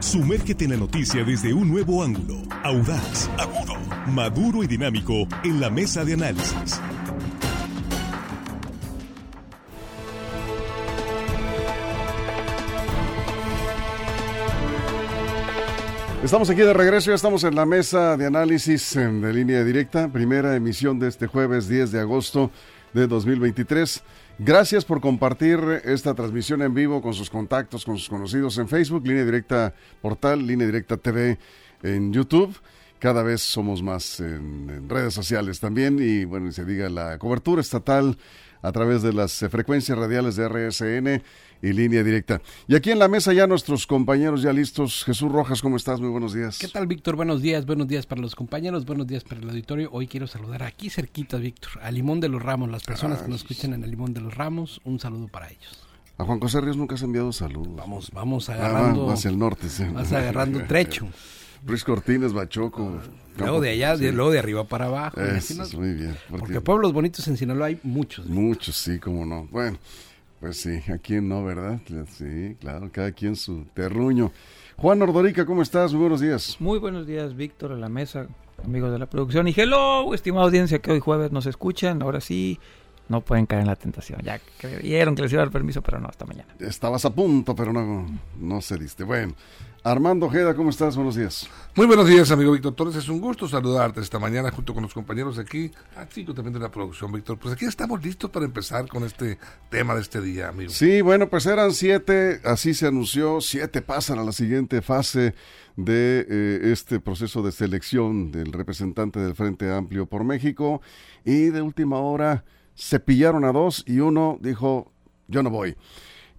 Sumérgete en la noticia desde un nuevo ángulo, audaz, agudo, maduro y dinámico en la mesa de análisis. Estamos aquí de regreso, ya estamos en la mesa de análisis de línea directa, primera emisión de este jueves 10 de agosto de 2023. Gracias por compartir esta transmisión en vivo con sus contactos, con sus conocidos en Facebook, línea directa portal, línea directa TV en YouTube. Cada vez somos más en, redes sociales también y bueno, se diga la cobertura estatal a través de las frecuencias radiales de RSN y línea directa. Y aquí en la mesa ya nuestros compañeros ya listos. Jesús Rojas, ¿cómo estás? Muy buenos días. ¿Qué tal, Víctor? Buenos días, buenos días para los compañeros, buenos días para el auditorio. Hoy quiero saludar aquí cerquita, Víctor, a Limón de los Ramos, las personas que nos escuchan en el Limón de los Ramos, un saludo para ellos. A Juan José Ríos nunca has enviado saludos. Vamos, vamos ah, agarrando. hacia el norte, sí. Vas agarrando trecho. Luis Cortines, Bachoco. luego de allá, luego de arriba para abajo. muy bien. Porque, pueblos bonitos en Sinaloa hay muchos. Muchos, sí, cómo no. Bueno, pues sí, aquí no, ¿verdad? Sí, claro, cada quien su terruño. Juan Ordorica, ¿cómo estás? Muy buenos días. Muy buenos días, Víctor, a la mesa, amigos de la producción. Y hello, estimada audiencia que hoy jueves nos escuchan. Ahora sí, no pueden caer en la tentación. Ya creyeron que les iba a dar permiso, pero no, hasta mañana. Estabas a punto, pero no, no se diste. Bueno, Armando Ojeda, ¿cómo estás? Buenos días. Muy buenos días, amigo Víctor Torres. Es un gusto saludarte esta mañana junto con los compañeros aquí, así también de la producción, Víctor. Pues aquí estamos listos para empezar con este tema de este día, amigo. Sí, bueno, pues eran siete, así se anunció, siete pasan a la siguiente fase de eh, este proceso de selección del representante del Frente Amplio por México y de última hora se pillaron a dos y uno dijo, yo no voy.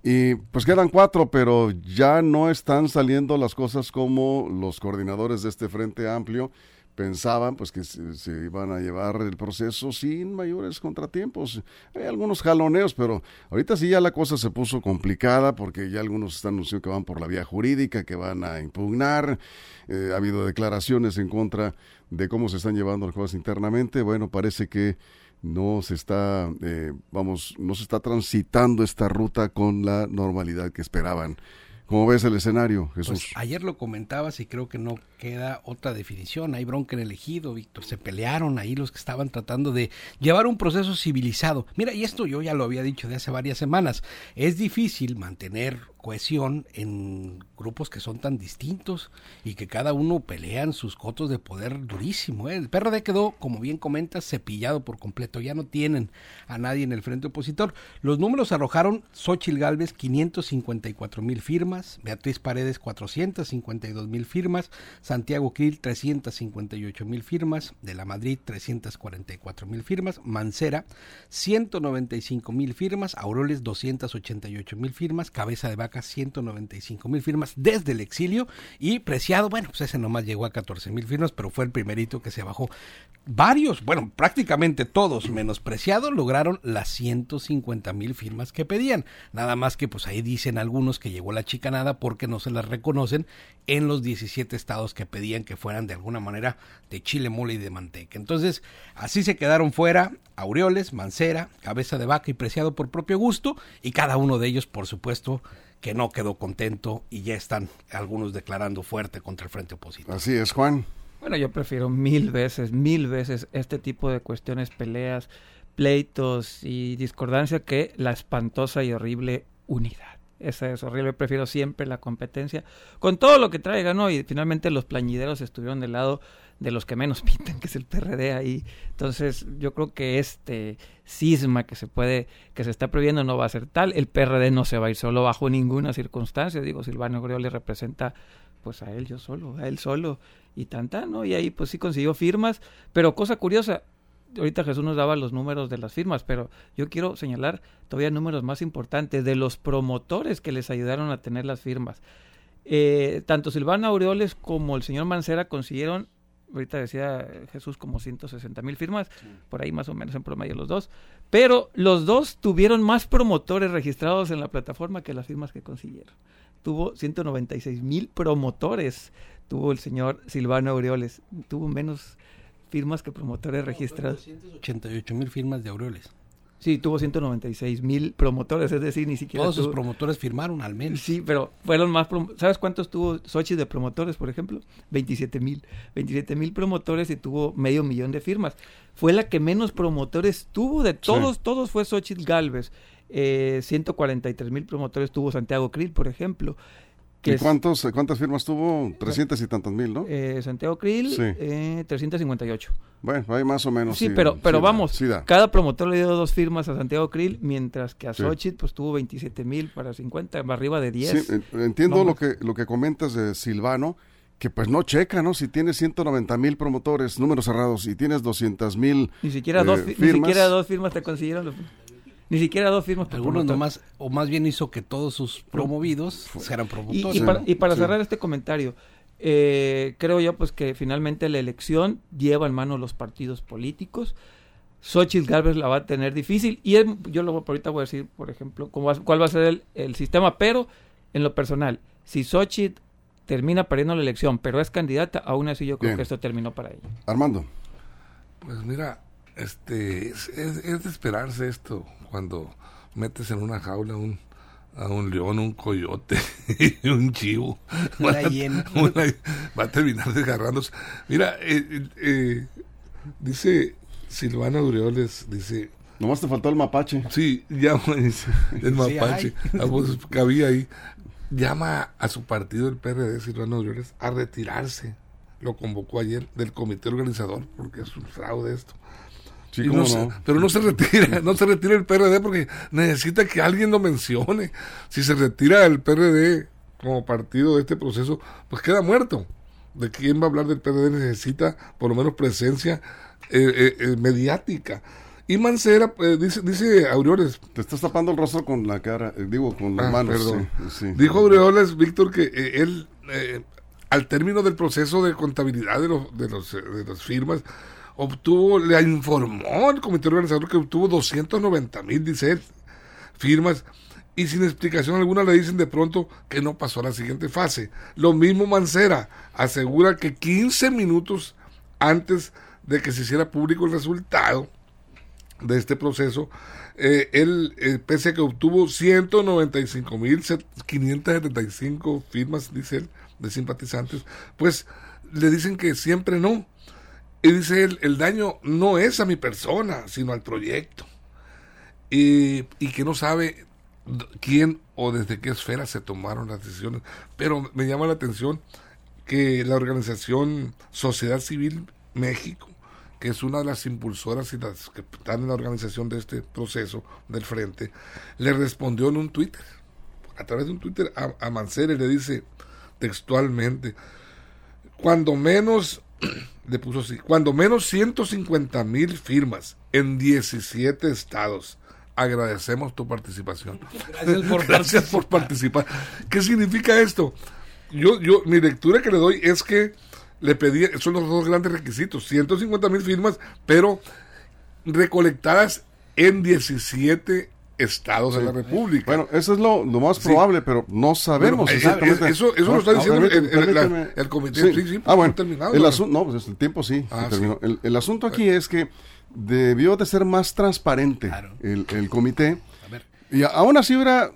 Y pues quedan cuatro, pero ya no están saliendo las cosas como los coordinadores de este Frente Amplio pensaban pues que se, iban a llevar el proceso sin mayores contratiempos. Hay algunos jaloneos, pero ahorita sí ya la cosa se puso complicada porque ya algunos están anunciando que van por la vía jurídica, que van a impugnar. Eh, ha habido declaraciones en contra de cómo se están llevando las cosas internamente. Bueno, parece que no se está, eh, vamos, no se está transitando esta ruta con la normalidad que esperaban. ¿Cómo ves el escenario, Jesús? Pues, ayer lo comentabas y creo que no queda otra definición. Hay bronca en el ejido, Víctor. Se pelearon ahí los que estaban tratando de llevar un proceso civilizado. Mira, y esto yo ya lo había dicho de hace varias semanas. Es difícil mantener cohesión en grupos que son tan distintos y que cada uno pelean sus cotos de poder durísimo. ¿eh? El PRD quedó, como bien comentas, cepillado por completo. Ya no tienen a nadie en el frente opositor. Los números arrojaron Xochil Gálvez 554 mil firmas, Beatriz Paredes 452 mil firmas, Santiago Krill 358 mil firmas, de la Madrid 344 mil firmas, Mancera 195 mil firmas, Auroles 288 mil firmas, Cabeza de 195 mil firmas desde el exilio. Y Preciado, bueno, pues ese nomás llegó a 14 mil firmas, pero fue el primerito que se bajó. Varios, bueno, prácticamente todos menos Preciado lograron las 150 mil firmas que pedían. Nada más que pues ahí dicen algunos que llegó la chicanada porque no se las reconocen en los 17 estados que pedían que fueran de alguna manera de chile, mole y de manteca. Entonces, así se quedaron fuera Aureoles, Mancera, Cabeza de Vaca y Preciado por propio gusto y cada uno de ellos, por supuesto, que no quedó contento y ya están algunos declarando fuerte contra el frente opositor. Así es, Juan. Bueno, yo prefiero mil veces, mil veces este tipo de cuestiones, peleas, pleitos y discordancia que la espantosa y horrible unidad. Esa es horrible, prefiero siempre la competencia con todo lo que traiga, ¿no? Y finalmente los plañideros estuvieron del lado de los que menos pintan, que es el PRD ahí. Entonces, yo creo que este cisma que se puede, que se está previendo no va a ser tal. El PRD no se va a ir solo bajo ninguna circunstancia. Digo, Silvano le representa pues a él yo solo, a él solo y tanta, ¿no? Y ahí pues sí consiguió firmas, pero cosa curiosa, ahorita Jesús nos daba los números de las firmas, pero yo quiero señalar todavía números más importantes de los promotores que les ayudaron a tener las firmas. Eh, tanto Silvana Aureoles como el señor Mancera consiguieron ahorita decía Jesús como 160 mil firmas, por ahí más o menos en promedio los dos, pero los dos tuvieron más promotores registrados en la plataforma que las firmas que consiguieron. Tuvo 196 mil promotores, tuvo el señor Silvano Aureoles, tuvo menos firmas que promotores registrados. 288 mil firmas de Aureoles. Sí, tuvo 196 mil promotores, es decir, ni siquiera Todos sus tuvo- promotores firmaron al menos. Sí, pero fueron más... prom- ¿Sabes cuántos tuvo Sochi de promotores, por ejemplo? 27 mil. 27 mil promotores y tuvo medio millón de firmas. Fue la que menos promotores tuvo de todos, todos fue Xochitl Galvez. Eh, 143 mil promotores tuvo Santiago Krill, por ejemplo. Que ¿Y es- cuántos, cuántas firmas tuvo? 300 y tantos mil, ¿no? eh, Santiago Krill, Sí. eh, 358. bueno, ahí más o menos. Sí, pero, pero vamos, da. cada promotor le dio dos firmas a Santiago Krill, mientras que a. Xochitl pues tuvo 27 mil para 50, arriba de 10. Sí, en- entiendo No lo que, lo que comentas de Silvano, que pues no checa, ¿no? Si tienes 190 mil promotores, números cerrados, y tienes 200 mil Ni siquiera, eh, dos, ni siquiera dos firmas te consiguieron. los- Ni siquiera dos firmas por Algunos promotor. nomás, o más bien hizo que todos sus promovidos fueran Y, promotores. y para, y para Sí. cerrar este comentario, eh, creo yo pues que finalmente la elección lleva en mano los partidos políticos. Xochitl Galvez la va a tener difícil y es- yo lo, ahorita voy a decir, por ejemplo, cómo va- cuál va a ser el, el sistema, pero en lo personal, si Xochitl termina perdiendo la elección, pero es candidata, aún así yo creo Bien. que esto terminó para ella. Armando. Pues mira, este es, es- es de esperarse esto cuando metes en una jaula un, a un león, un coyote y un chivo. Una Va a- hiena. va a terminar desgarrándose. Mira, eh, eh, eh, dice Silvana Aureoles, dice, Nomás te faltó el mapache. sí, llama, el mapache, ah, pues, cabía ahí, llama a su partido, el PRD, Silvana Aureoles, a retirarse. Lo convocó ayer del comité organizador, porque es un fraude esto. Sí, Y cómo no se- no. pero no se retira, no se retira el PRD porque necesita que alguien lo mencione. Si se retira el PRD como partido de este proceso, pues queda muerto. ¿De quién va a hablar del PRD? Necesita por lo menos presencia eh, eh, eh, mediática. Y Mancera, eh, dice, dice Aureoles, Te estás tapando el rostro con la cara, digo, con las Ah, manos. perdón. sí, sí. Dijo Aureoles, Víctor, que él, eh, al término del proceso de contabilidad de los, de los, de las firmas, obtuvo, le informó al comité organizador que obtuvo 290 mil, dice firmas, y sin explicación alguna le dicen de pronto que no pasó a la siguiente fase. Lo mismo Mancera asegura que 15 minutos antes de que se hiciera público el resultado, de este proceso, eh, él, eh, pese a que obtuvo 195.575 firmas, dice él, de simpatizantes, pues le dicen que siempre no. Y dice él, el daño no es a mi persona, sino al proyecto. Y, y que no sabe quién o desde qué esfera se tomaron las decisiones. Pero me llama la atención que la organización Sociedad Civil México, que es una de las impulsoras y las que están en la organización de este proceso del frente, le respondió en un Twitter, a través de un Twitter a, a y le dice textualmente, cuando menos, le puso así, cuando menos 150 mil firmas en 17 estados. Agradecemos tu participación. Gracias por Gracias por participar. ¿Qué significa esto? Yo, yo, mi lectura que le doy es que le pedí, son los dos grandes requisitos, 150 mil firmas, pero recolectadas en 17 estados de la República. Bueno, eso es lo, lo más Sí. probable, pero no sabemos eh, exactamente. eh, eso- eso lo está Ah, diciendo permíteme, el- el- la- permíteme. el comité. Sí. Sí, sí, ah, bueno, terminado, el asunto, no, pues el tiempo sí, Ah, terminó. sí. El, el asunto aquí es que debió de ser más transparente Claro. el, comité A ver, y aún así hubiera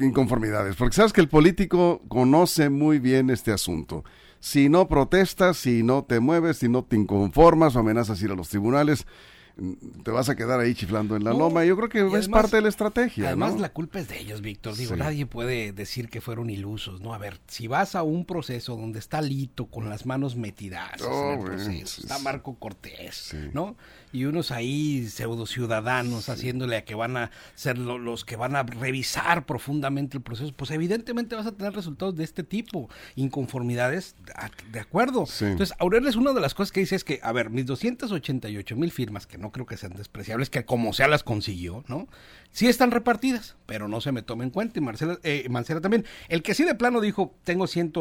inconformidades, porque sabes que el político conoce muy bien este asunto. Si no protestas, si no te mueves, si no te inconformas o amenazas ir a los tribunales, te vas a quedar ahí chiflando en la No, loma. Yo creo que es además- parte de la estrategia. Además, ¿no? la culpa es de ellos, Víctor. Digo, Sí. nadie puede decir que fueron ilusos, ¿no? A ver, si vas a un proceso donde está Lito con las manos metidas Oh, en el bueno, proceso, sí, está. Marco Cortés, Sí. ¿no? Y unos ahí pseudo ciudadanos haciéndole a que van a ser lo- los que van a revisar profundamente el proceso, pues evidentemente vas a tener resultados de este tipo, inconformidades, de acuerdo. Sí. Entonces, Aurelio es una de las cosas que dice es que, a ver, mis 288 mil firmas, que no creo que sean despreciables, que como sea las consiguió, ¿no? Sí están repartidas, pero no se me toma en cuenta. Y Marcela, eh, Mancera también. El que sí de plano dijo, tengo 100,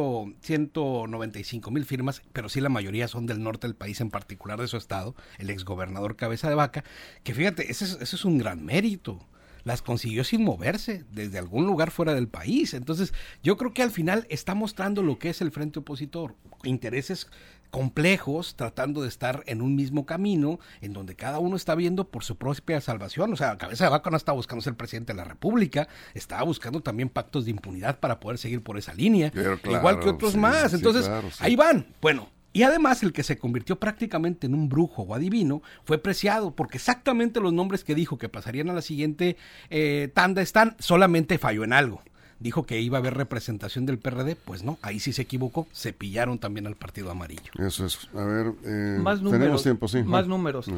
195 mil firmas, pero sí la mayoría son del norte del país, en particular de su estado, el exgobernador Cabeza de Vaca, que fíjate, ese es, ese es un gran mérito. las consiguió sin moverse desde algún lugar fuera del país. Entonces, yo creo que al final está mostrando lo que es el frente opositor, intereses complejos, tratando de estar en un mismo camino, en donde cada uno está viendo por su propia salvación. O sea, Cabeza de Vaca no está buscando ser presidente de la República, estaba buscando también pactos de impunidad para poder seguir por esa línea, igual que otros más. Entonces, ahí van. Bueno, y además el que se convirtió prácticamente en un brujo o adivino fue preciado porque exactamente los nombres que dijo que pasarían a la siguiente eh, tanda están, solamente falló en algo dijo que iba a haber representación del PRD, pues no, ahí sí se equivocó, se pillaron también al Partido Amarillo. Eso es, a ver, eh, más números, tenemos tiempo, sí. Más números.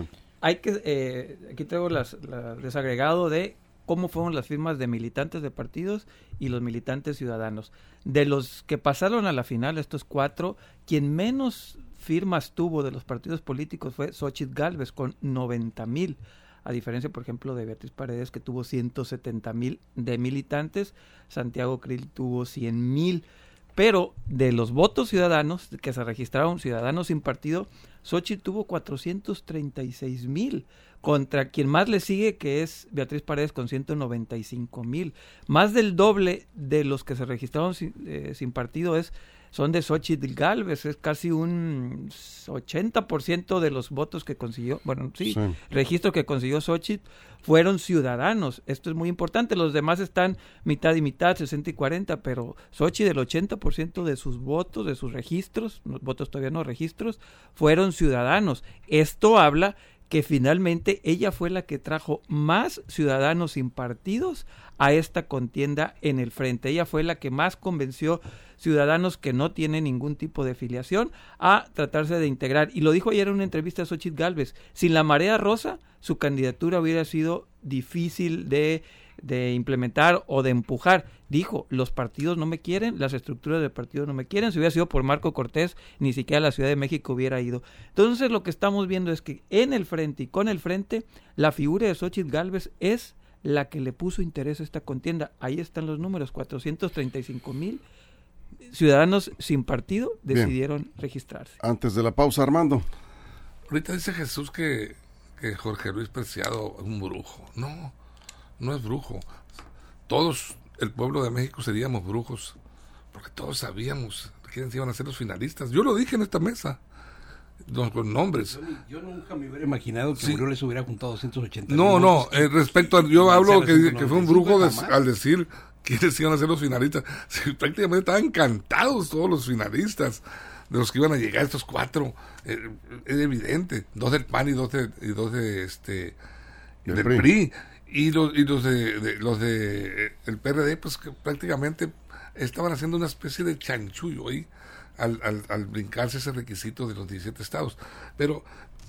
Hay que, eh, aquí tengo las, desagregado de cómo fueron las firmas de militantes de partidos y los militantes ciudadanos. De los que pasaron a la final, estos cuatro, quien menos firmas tuvo de los partidos políticos fue Xochitl Galvez con 90 mil a diferencia, por ejemplo, de Beatriz Paredes, que tuvo 170 mil de militantes, Santiago Krill tuvo 100 mil. Pero de los votos ciudadanos que se registraron, ciudadanos sin partido, Sochi tuvo 436 mil, contra quien más le sigue, que es Beatriz Paredes con 195 mil. Más del doble de los que se registraron sin, eh, sin partido es son de Xochitl Galvez, es casi un 80% de los votos que consiguió, bueno, sí, registro que consiguió Xochitl fueron ciudadanos. Esto es muy importante, los demás están mitad y mitad, 60 y 40, pero Xochitl, el 80% de sus votos, de sus registros, votos todavía no registros, fueron ciudadanos. Esto habla que finalmente ella fue la que trajo más ciudadanos sin partidos a esta contienda en el frente. Ella fue la que más convenció ciudadanos que no tienen ningún tipo de filiación a tratarse de integrar. Y lo dijo ayer en una entrevista a Xochitl Galvez. Sin la marea rosa, su candidatura hubiera sido difícil de de implementar o de empujar. Dijo, los partidos no me quieren, las estructuras del partido no me quieren. Si hubiera sido por Marco Cortés, ni siquiera la Ciudad de México hubiera ido. Entonces lo que estamos viendo es que en el frente y con el frente, la figura de Xochitl Galvez es la que le puso interés a esta contienda. Ahí están los números, 435 mil ciudadanos sin partido decidieron registrarse. Antes de la pausa, Armando. Ahorita dice Jesús que, que Jorge Luis Preciado es un brujo. No, no es brujo. Todos, el pueblo de México seríamos brujos, porque todos sabíamos quiénes iban a ser los finalistas. Yo lo dije en esta mesa, con nombres. Yo, nunca me hubiera imaginado que sí. les hubiera juntado 280 No, no, eh, respecto a, yo hablo que, fue un brujo al decir quiénes iban a ser los finalistas. prácticamente estaban encantados todos los finalistas de los que iban a llegar estos cuatro. Eh, es evidente, dos del PAN y dos de, y dos de este del PRI y los, y los de, los de eh, el PRD pues que prácticamente estaban haciendo una especie de chanchullo ahí al, al, al, brincarse ese requisito de los 17 estados. Pero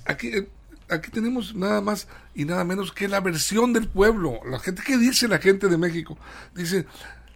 aquí eh, aquí tenemos nada más y nada menos que la versión del pueblo la gente qué dice la gente de México dice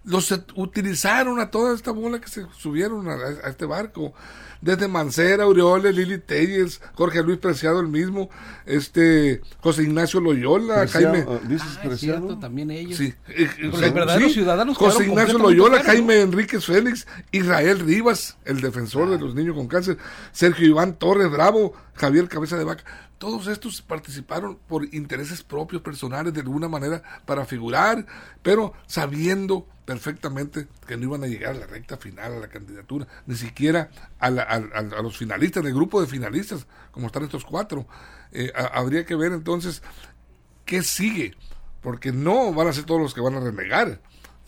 los utilizaron a toda esta bola que se subieron a, este barco. Desde Mancera, Aureoles, Lili Telles, Jorge Luis Preciado el mismo, este José Ignacio Loyola, Jaime. Ah, ¿Dices ah, Preciado? también ellos. Sí. Eh, eh, ciudadanos José Ignacio Loyola, Jaime Enríquez Félix, Israel Rivas, el defensor de los niños con cáncer, Sergio Iván Torres Bravo, Javier Cabeza de Vaca. Todos estos participaron por intereses propios, personales, de alguna manera, para figurar, pero sabiendo perfectamente que no iban a llegar a la recta final, a la candidatura, ni siquiera a, los finalistas, del grupo de finalistas, como están estos cuatro. Eh, habría que ver entonces qué sigue, porque no van a ser todos los que van a renegar.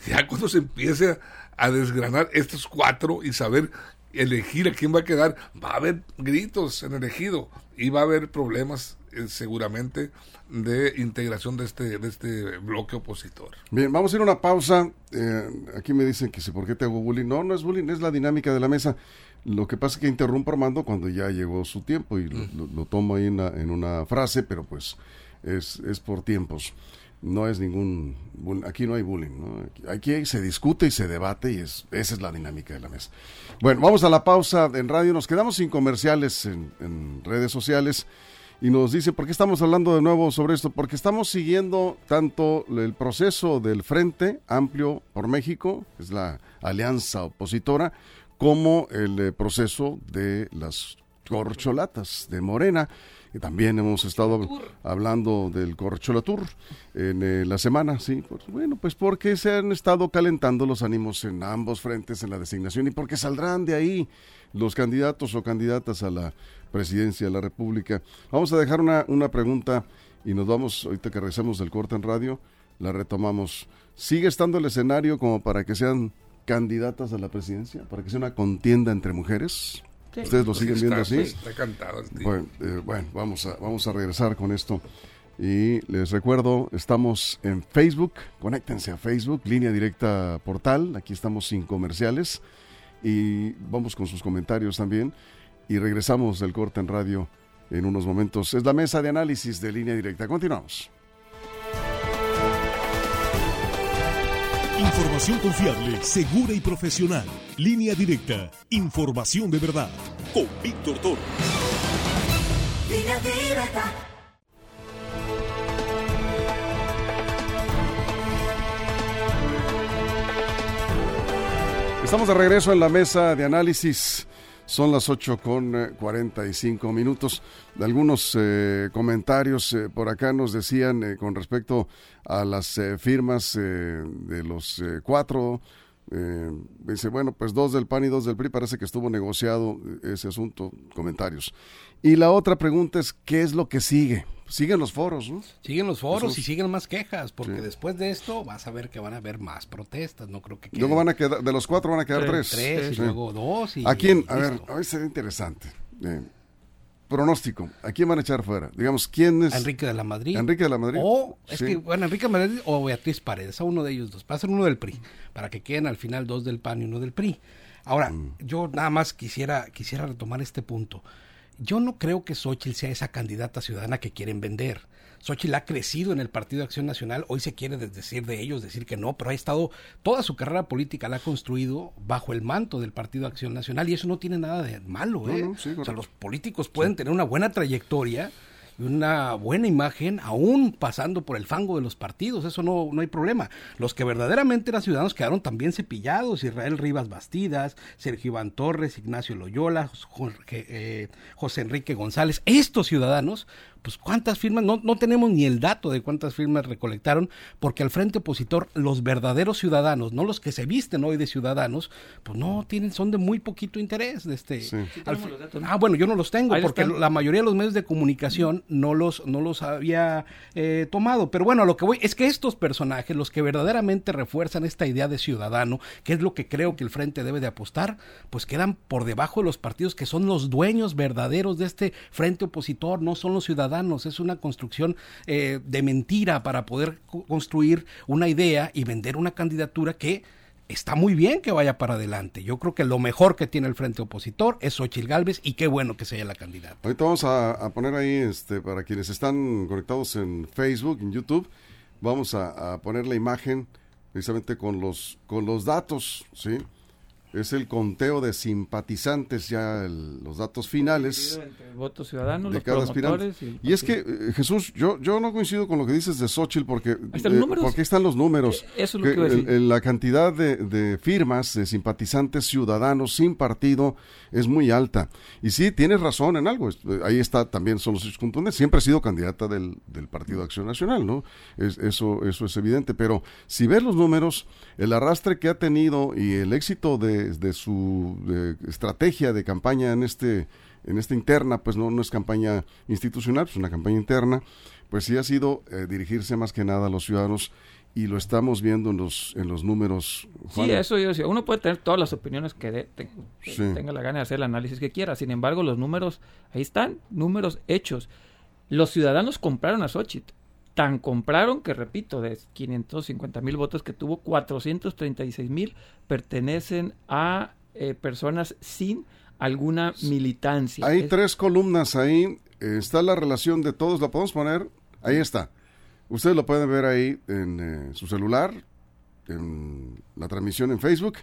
Ya cuando se empiece a desgranar estos cuatro y saber elegir a quién va a quedar, va a haber gritos en elegido y va a haber problemas eh, seguramente de integración de este, de este bloque opositor. Bien, vamos a ir a una pausa. Eh, aquí me dicen que si por qué te hago bullying. No, no es bullying, es la dinámica de la mesa. Lo que pasa es que interrumpo Armando cuando ya llegó su tiempo y lo, tomo ahí en, en, una frase, pero pues es, es por tiempos. No es ningún... Aquí no hay bullying. ¿no? Aquí se discute y se debate y es, esa es la dinámica de la mesa. Bueno, vamos a la pausa en radio. Nos quedamos sin comerciales en, en redes sociales y nos dice, ¿por qué estamos hablando de nuevo sobre esto? Porque estamos siguiendo tanto el proceso del Frente Amplio por México, que es la alianza opositora, como el eh, proceso de las corcholatas de Morena. Que también hemos estado hablando del Corchola Tour en eh, la semana, sí. Pues, bueno, pues porque se han estado calentando los ánimos en ambos frentes en la designación y porque saldrán de ahí los candidatos o candidatas a la presidencia de la República. Vamos a dejar una, una pregunta y nos vamos, ahorita que regresemos del corte en radio, la retomamos. ¿Sigue estando el escenario como para que sean candidatas a la presidencia? ¿Para que sea una contienda entre mujeres? ¿Ustedes lo Pues siguen está- viendo así? Está cantado el tío. Bueno, eh, bueno, vamos a, vamos a regresar con esto. Y les recuerdo, estamos en Facebook, conéctense a Facebook, línea directa portal, aquí estamos sin comerciales y vamos con sus comentarios también y regresamos del corte en radio en unos momentos. Es la mesa de análisis de línea directa. Continuamos. Información confiable, segura y profesional. Línea directa. Información de verdad. Con Víctor Toro. Línea directa. Estamos de regreso en la mesa de análisis. Son las 8 con eh, 45 minutos. Algunos eh, comentarios eh, por acá nos decían eh, con respecto a las eh, firmas eh, de los eh, cuatro. Eh, dice, bueno, pues dos del PAN y dos del PRI. Parece que estuvo negociado eh, ese asunto. Comentarios. Y la otra pregunta es, ¿qué es lo que sigue? Siguen los foros, ¿no? Siguen los foros Esos- y siguen más quejas, porque Sí. después de esto vas a ver que van a haber más protestas. No creo que Luego van a quedar, de los cuatro van a quedar Tres, tres. tres y luego dos. Y ¿A quién? A ver, a ver, sería interesante. Eh, pronóstico. ¿A quién van a echar fuera? Digamos, ¿quién es? Enrique de la Madrid. Enrique de la Madrid. O, es Sí. que, bueno, Enrique de la Madrid o Beatriz Paredes, a uno de ellos dos. Va a ser uno del PRI, para que queden al final dos del PAN y uno del PRI. Ahora, Mm. yo nada más quisiera, quisiera retomar este punto. Yo no creo que Xochitl sea esa candidata ciudadana que quieren vender. Xochitl ha crecido en el Partido de Acción Nacional, hoy se quiere decir de ellos, decir que no, pero ha estado, toda su carrera política la ha construido bajo el manto del Partido de Acción Nacional y eso no tiene nada de malo, ¿eh? No, no, sí, o sea, los políticos pueden tener una buena trayectoria y una buena imagen, aún pasando por el fango de los partidos, eso no, no hay problema. Los que verdaderamente eran ciudadanos quedaron también cepillados, Israel Rivas Bastidas, Sergio Iván Torres, Ignacio Loyola, Jorge, eh, José Enrique González, estos ciudadanos, pues cuántas firmas, no, no tenemos ni el dato de cuántas firmas recolectaron, porque al frente opositor, los verdaderos ciudadanos, no los que se visten hoy de ciudadanos, pues no tienen, son de muy poquito interés. De este, ah, bueno, yo no los tengo, Ahí porque están. la mayoría de los medios de comunicación no los, no los había eh, tomado. Pero bueno, a lo que voy es que estos personajes, los que verdaderamente refuerzan esta idea de ciudadano, que es lo que creo que el Frente debe de apostar, pues quedan por debajo de los partidos que son los dueños verdaderos de este Frente opositor, no son los ciudadanos. Es una construcción eh, de mentira para poder co- construir una idea y vender una candidatura que está muy bien que vaya para adelante. Yo creo que lo mejor que tiene el frente opositor es Xochitl Galvez y qué bueno que sea la candidata. Ahorita vamos a, a poner ahí, este, para quienes están conectados en Facebook, en YouTube, vamos a, a poner la imagen precisamente con los, con los datos, ¿sí? Es el conteo de simpatizantes, ya el- los datos finales. Votos ciudadanos, de los cada aspirante. Y es que, eh, Jesús, yo, yo no coincido con lo que dices de Xochitl porque, están los números. porque están los números. Eh, eso es lo que iba a decir. el- la cantidad de, de firmas de simpatizantes ciudadanos sin partido es muy alta. Y sí, tienes razón en algo. eh, Ahí está también son los hechos contundentes. Siempre ha sido candidata del, del Partido de Acción Nacional, ¿no? Es- eso, eso es evidente. Pero si ves los números, el arrastre que ha tenido y el éxito de, de su de estrategia de campaña en este en esta interna, pues no, no es campaña institucional, es una campaña interna, pues sí ha sido eh, dirigirse más que nada a los ciudadanos y lo estamos viendo en los en los números. Juan. Sí, eso yo decía. Uno puede tener todas las opiniones que, de- te- que Sí. tenga la gana de hacer el análisis que quiera. Sin embargo, los números, ahí están, números hechos. Los ciudadanos compraron a Xochitl. Tan compraron que, repito, de 550 mil votos que tuvo, 436 mil pertenecen a eh, personas sin alguna militancia. Hay Es- tres columnas ahí, eh, está la relación de todos, la podemos poner, ahí está. Ustedes lo pueden ver ahí en eh, su celular, en la transmisión en Facebook.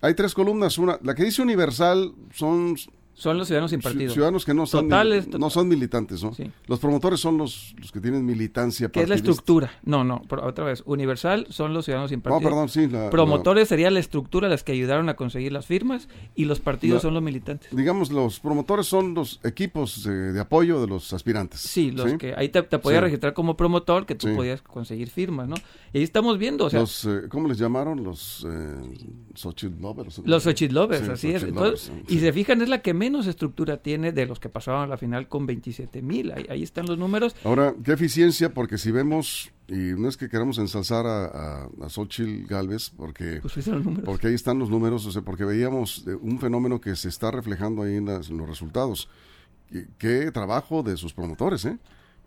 Hay tres columnas, una, la que dice universal son Son los ciudadanos sin partido. Ciudadanos que no son, Totales, no son militantes, ¿no? Sí. Los promotores son los, los que tienen militancia ¿Qué es la partidista. estructura? No, no, pero otra vez. Universal son los ciudadanos sin No, partido. perdón, sí. la- Promotores sería la estructura, las que ayudaron a conseguir las firmas, y los partidos La- son los militantes. digamos, los promotores son los equipos de, de apoyo de los aspirantes. Sí, los que ahí te, te podías Sí. registrar como promotor, que tú podías conseguir firmas, ¿no? Y ahí estamos viendo, o sea, los, eh, ¿Cómo les llamaron? Los eh, Xochitl lovers. Los Xochitl Lovers, Sí, así es. Entonces, y se fijan, es la que menos estructura tiene de los que pasaban a la final con 27 mil. Ahí, ahí están los números. Ahora, qué eficiencia, porque si vemos, y no es que queramos ensalzar a, a, a Xochitl Galvez, porque, Pues porque ahí están los números, o sea, porque veíamos eh, un fenómeno que se está reflejando ahí en, las- en los resultados. Y Qué trabajo de sus promotores, ¿eh?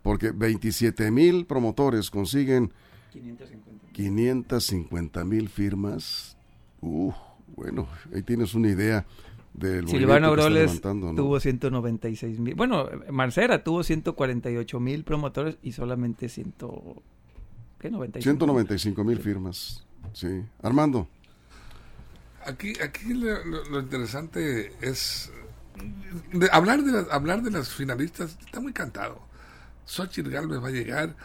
Porque 27 mil promotores consiguen 550 mil firmas. Uh, bueno, ahí tienes una idea del Silvano levantando, ¿no? tuvo 196 mil. Bueno, Marcera tuvo 148 mil promotores y solamente 100, ¿qué? 95. 195 mil firmas. Sí. Armando. Aquí, aquí lo, lo- lo interesante es de hablar de las, hablar de las finalistas está muy cantado. Xochitl Galvez va a llegar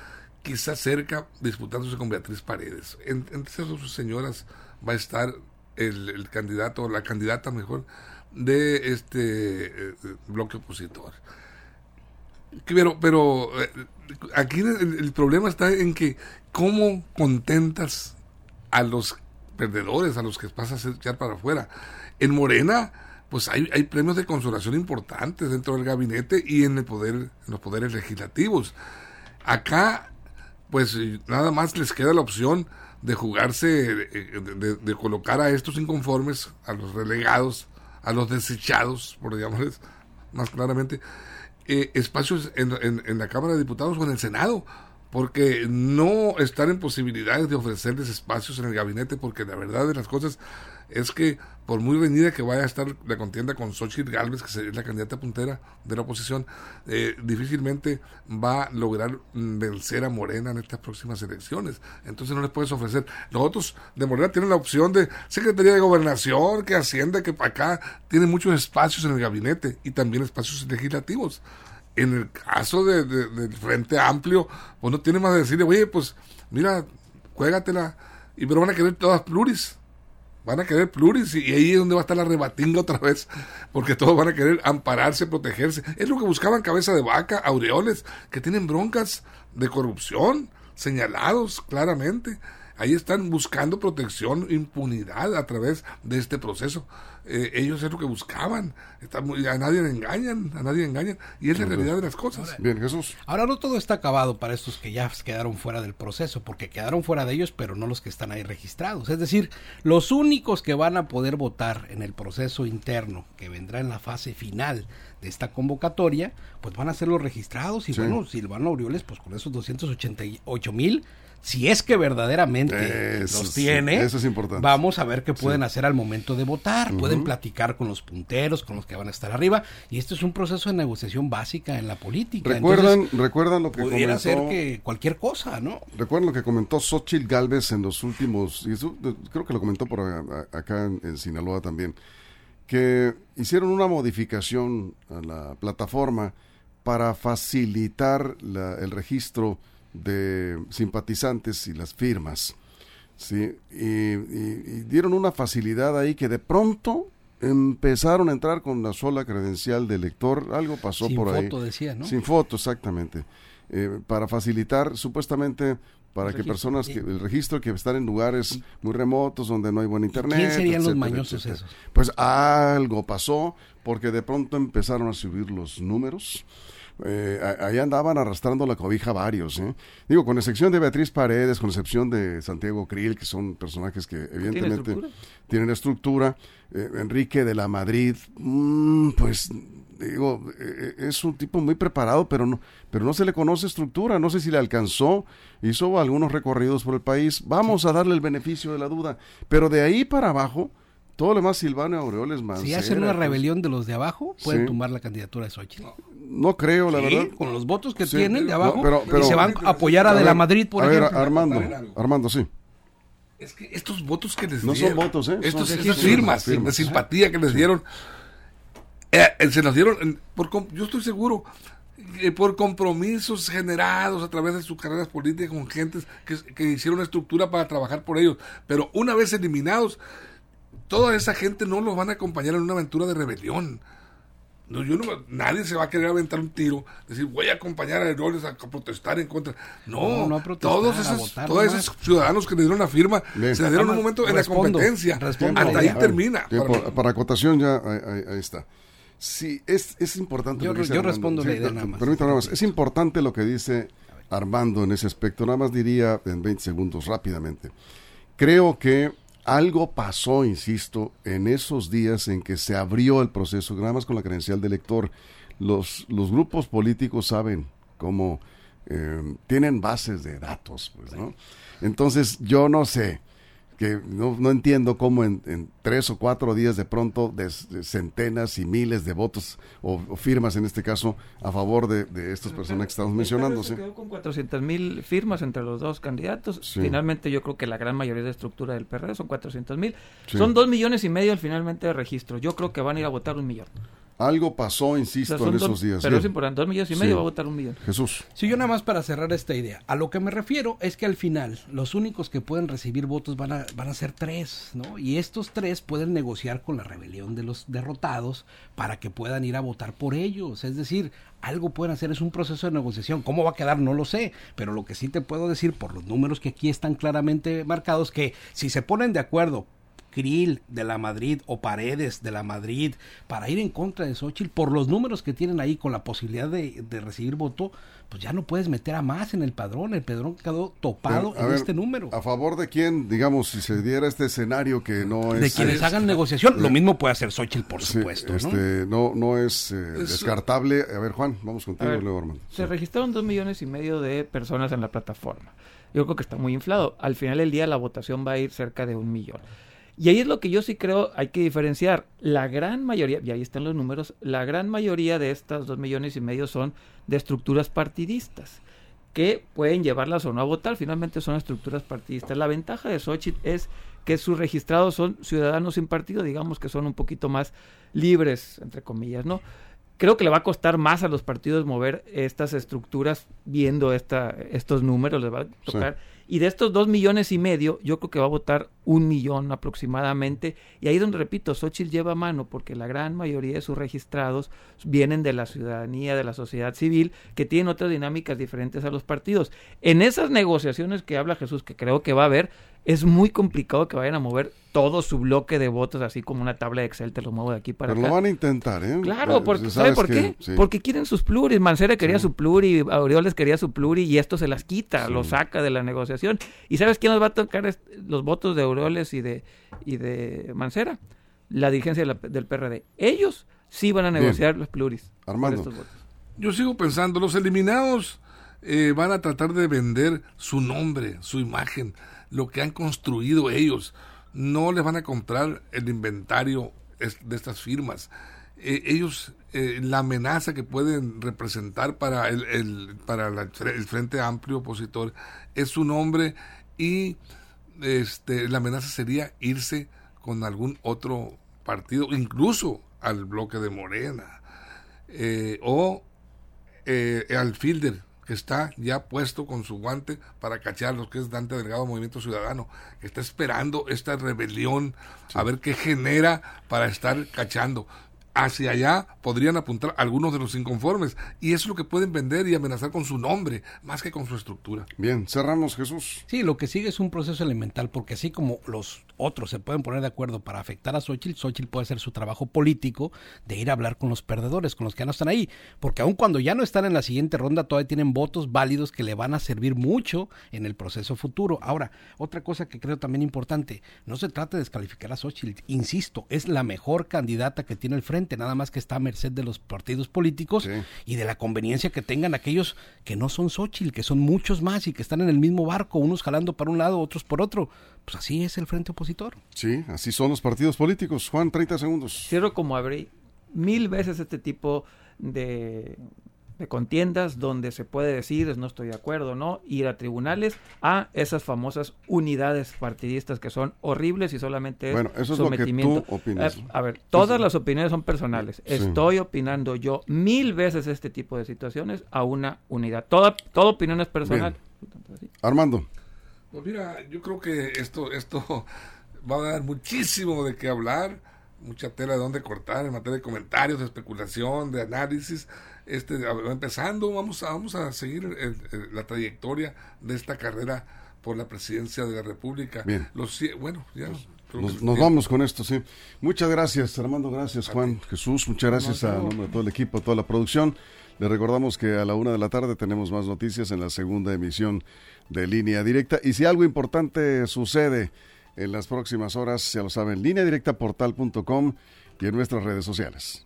quizás cerca disputándose con Beatriz Paredes. En- entre esas dos señoras va a estar el, el candidato, o la candidata mejor, de este eh, bloque opositor. Pero, pero eh, aquí el, problema está en que cómo contentas a los perdedores, a los que pasas a echar para afuera. En Morena, pues hay, hay premios de consolación importantes dentro del gabinete y en el poder, en los poderes legislativos. Acá, pues nada más les queda la opción de jugarse, eh, de colocar a estos inconformes, a los relegados, a los desechados, por llamarles más claramente, eh, espacios en, en- en la Cámara de Diputados o en el Senado, porque no están en posibilidades de ofrecerles espacios en el gabinete, porque la verdad de las cosas es que por muy reñida que vaya a estar la contienda con Xochitl Galvez, que es la candidata puntera de la oposición, eh, difícilmente va a lograr mm, vencer a Morena en estas próximas elecciones. Entonces no les puedes ofrecer. Los otros de Morena tienen la opción de Secretaría de Gobernación, que Hacienda, que acá tienen muchos espacios en el gabinete y también espacios legislativos. En el caso de, de- del Frente Amplio, pues no tiene más de decirle, oye, pues mira, juégatela, y pero van a querer todas pluris. Van a querer pluris y ahí es donde va a estar la rebatinga otra vez, porque todos van a querer ampararse, protegerse. Es lo que buscaban cabeza de vaca, aureoles, que tienen broncas de corrupción, señalados claramente. Ahí están buscando protección, impunidad a través de este proceso. Eh, ellos es lo que buscaban. Están muy- a nadie engañan, a nadie engañan. Y es la realidad de las cosas. Bien, Jesús. Ahora no todo está acabado para estos que ya quedaron fuera del proceso, porque quedaron fuera de ellos, pero no los que están ahí registrados. Es decir, los únicos que van a poder votar en el proceso interno, que vendrá en la fase final de esta convocatoria, pues van a ser los registrados. Y Sí. bueno, Silvano Aureoles, pues con esos 288 mil, si es que verdaderamente Eso los sí, tiene, eso es importante. vamos a ver qué pueden hacer al momento de votar. Pueden platicar con los punteros, con los que van a estar arriba. Y esto es un proceso de negociación básica en la política. ¿Recuerdan, Entonces, recuerdan lo que pudiera comentó, ser que cualquier cosa, ¿no? recuerdan lo que comentó Xochitl Galvez en los últimos, y eso, creo que lo comentó por acá en, en Sinaloa también, que hicieron una modificación a la plataforma para facilitar la- el registro de simpatizantes y las firmas. ¿sí? Y, y- y dieron una facilidad ahí que de pronto empezaron a entrar con la sola credencial de elector, algo pasó Sin por ahí. foto, decía, ¿no? Sin foto, exactamente. Eh, para facilitar, supuestamente, para El que registro, personas, que el registro que están en lugares muy remotos, donde no hay buen internet. ¿Quién serían los mañosos etcétera. esos? Pues algo pasó, porque de pronto empezaron a subir los números. Eh, ahí andaban arrastrando la cobija varios. ¿eh? Digo, con excepción de Beatriz Paredes, con excepción de Santiago Krill, que son personajes que evidentemente estructura? tienen estructura. Eh, Enrique de la Madrid, mm, pues digo, eh, es un tipo muy preparado, pero no, pero no se le conoce estructura. No sé si le alcanzó. Hizo algunos recorridos por el país. Vamos a darle el beneficio de la duda. Pero de ahí para abajo, todo lo demás Silvano Aureoles Mancera. Si hacen una rebelión de los de abajo, pueden Sí. tumbar la candidatura de Xochitl. No creo, la Sí, verdad. con los votos que Sí. tienen de No, abajo, pero- pero- y se van a apoyar a, A De la Madrid, por a ver, ejemplo. Armando, A ver, algo. Armando, sí. Es que estos votos que les No son dieron, votos, ¿eh? estos, Son estas firmas, firmas, de simpatía que les dieron, Eh, eh, se las dieron, por, yo estoy seguro, eh, por compromisos generados a través de sus carreras políticas con gentes que, que hicieron una estructura para trabajar por ellos. Pero una vez eliminados, toda esa gente no los van a acompañar en una aventura de rebelión. No, yo no, nadie se va a querer aventar un tiro, decir voy a acompañar a Herodes a, protestar en contra. No, No, no a protestar, todos a esos, votar todos esos ciudadanos que le dieron la firma Bien. se la dieron en un momento en la competencia. respondo Hasta ahí termina. Tiempo, para para acotación ya, ahí, ahí- ahí está. Sí, es, es importante Yo- lo que dice yo Armando. respondo Sí, nada más. permítame nada más. Es importante lo que dice Armando en ese aspecto. Nada más diría en 20 segundos rápidamente. Creo que algo pasó, insisto, en esos días en que se abrió el proceso, nada más con la credencial de elector. Los, los grupos políticos saben cómo eh, tienen bases de datos, pues, ¿no? Entonces, yo no sé, que no, no entiendo cómo en, en tres o cuatro días de pronto de centenas y miles de votos o, o firmas en este caso a favor de, de estas personas que estamos mencionando. Se quedó con 400 mil firmas entre los dos candidatos. Sí. Finalmente yo creo que la gran mayoría de estructura del PRD son 400 mil. Sí. Son dos millones y medio al finalmente de registro. Yo creo que van a ir a votar un millón. Algo pasó, O sea, insisto, en dos- esos días. Pero es importante, dos millones y Sí. medio va a votar un millón. Jesús. Sí, yo nada más para cerrar esta idea. A lo que me refiero es que al final los únicos que pueden recibir votos van a, van a ser tres, ¿no? Y estos tres pueden negociar con la rebelión de los derrotados para que puedan ir a votar por ellos. Es decir, algo pueden hacer, es un proceso de negociación. ¿Cómo va a quedar? No lo sé. Pero lo que sí te puedo decir por los números que aquí están claramente marcados, que si se ponen de acuerdo Krill de la Madrid o Paredes de la Madrid para ir en contra de Xochitl, por los números que tienen ahí con la posibilidad de, de recibir voto, pues ya no puedes meter a más en el padrón. El padrón quedó topado A en ver, este número. ¿A favor de quién, digamos, si se diera este escenario que no es... De quienes es- hagan negociación, lo mismo puede hacer Xochitl, por sí, supuesto. ¿no? este, no, no es eh, Es- descartable. A ver, Juan, vamos contigo, ver, luego, Armando. Se registraron dos millones y medio de personas en la plataforma. Yo creo que está muy inflado. Al final del día la votación va a ir cerca de un millón. Y ahí es lo que yo sí creo hay que diferenciar. La gran mayoría, y ahí están los números, la gran mayoría de estas dos millones y medio son de estructuras partidistas que pueden llevarlas o no a votar. Finalmente son estructuras partidistas. La ventaja de Xochitl es que sus registrados son ciudadanos sin partido, digamos que son un poquito más libres, entre comillas, ¿no? Creo que le va a costar más a los partidos mover estas estructuras viendo esta, estos números, les va a tocar. Y de estos dos millones y medio, yo creo que va a votar un millón aproximadamente. Y ahí donde, repito, Xochitl lleva mano, porque la gran mayoría de sus registrados vienen de la ciudadanía, de la sociedad civil, que tienen otras dinámicas diferentes a los partidos. En esas negociaciones que habla Jesús, que creo que va a haber, es muy complicado que vayan a mover todo su bloque de votos, así como una tabla de Excel, te lo muevo de aquí para Pero acá. lo van a intentar, ¿eh? Claro, Eh, porque, sabes ¿sabe por que- qué? sí. Porque quieren sus pluris. Mancera quería Sí. su pluri, Aureoles quería su pluri y esto se las quita, Sí. lo saca de la negociación. ¿Y sabes quién nos va a tocar los votos de Aureoles y de, y de Mancera? La dirigencia de la- del PRD. Ellos sí van a Bien. negociar los pluris. Armando. estos votos. Yo sigo pensando, los eliminados eh, van a tratar de vender su nombre, su imagen, lo que han construido ellos. No les van a comprar el inventario de estas firmas. Eh, ellos, eh, la amenaza que pueden representar para el, para el Frente Amplio opositor es su nombre y este, la amenaza sería irse con algún otro partido, incluso al bloque de Morena eh, o al fielder está ya puesto con su guante para cacharlos, que es Dante Delgado Movimiento Ciudadano, que está esperando esta rebelión a ver qué genera para estar cachando. Hacia allá podrían apuntar algunos de los inconformes y eso es lo que pueden vender y amenazar con su nombre, más que con su estructura. Bien, cerramos, Jesús. Sí, lo que sigue es un proceso elemental, porque así como los otros se pueden poner de acuerdo para afectar a Xochitl, Xochitl puede hacer su trabajo político de ir a hablar con los perdedores, con los que ya no están ahí, porque aun cuando ya no están en la siguiente ronda, todavía tienen votos válidos que le van a servir mucho en el proceso futuro. Ahora, otra cosa que creo también importante, no se trata de descalificar a Xochitl, insisto, es la mejor candidata que tiene el frente, nada más que está a merced de los partidos políticos Sí. y de la conveniencia que tengan aquellos que no son Xochitl, que son muchos más y que están en el mismo barco, unos jalando para un lado, otros por otro. Pues así es el frente opositor. Sí, así son los partidos políticos. Juan, 30 segundos. Cierro como abrí mil veces este tipo de de contiendas donde se puede decir no estoy de acuerdo, ¿no? Ir a tribunales a esas famosas unidades partidistas que son horribles y solamente es Bueno, eso es lo que sometimiento. tú opinas. Eh, a ver, todas las opiniones son personales. Estoy opinando yo mil veces este tipo de situaciones a una unidad. Toda, toda opinión es personal. Armando. Pues mira, yo creo que esto, esto va a dar muchísimo de qué hablar, mucha tela de dónde cortar en materia de comentarios, de especulación, de análisis. Este, empezando, vamos a, vamos a seguir el- el- la trayectoria de esta carrera por la presidencia de la República. Bien. Los, bueno, ya. nos vamos con esto, sí. Muchas gracias, Armando. Gracias, Juan. Jesús, muchas gracias a nombre de todo el equipo, toda la producción. Le recordamos que a la una de la tarde tenemos más noticias en la segunda emisión de Línea Directa. Y si algo importante sucede en las próximas horas, ya lo saben, lineadirectaportal.com y en nuestras redes sociales.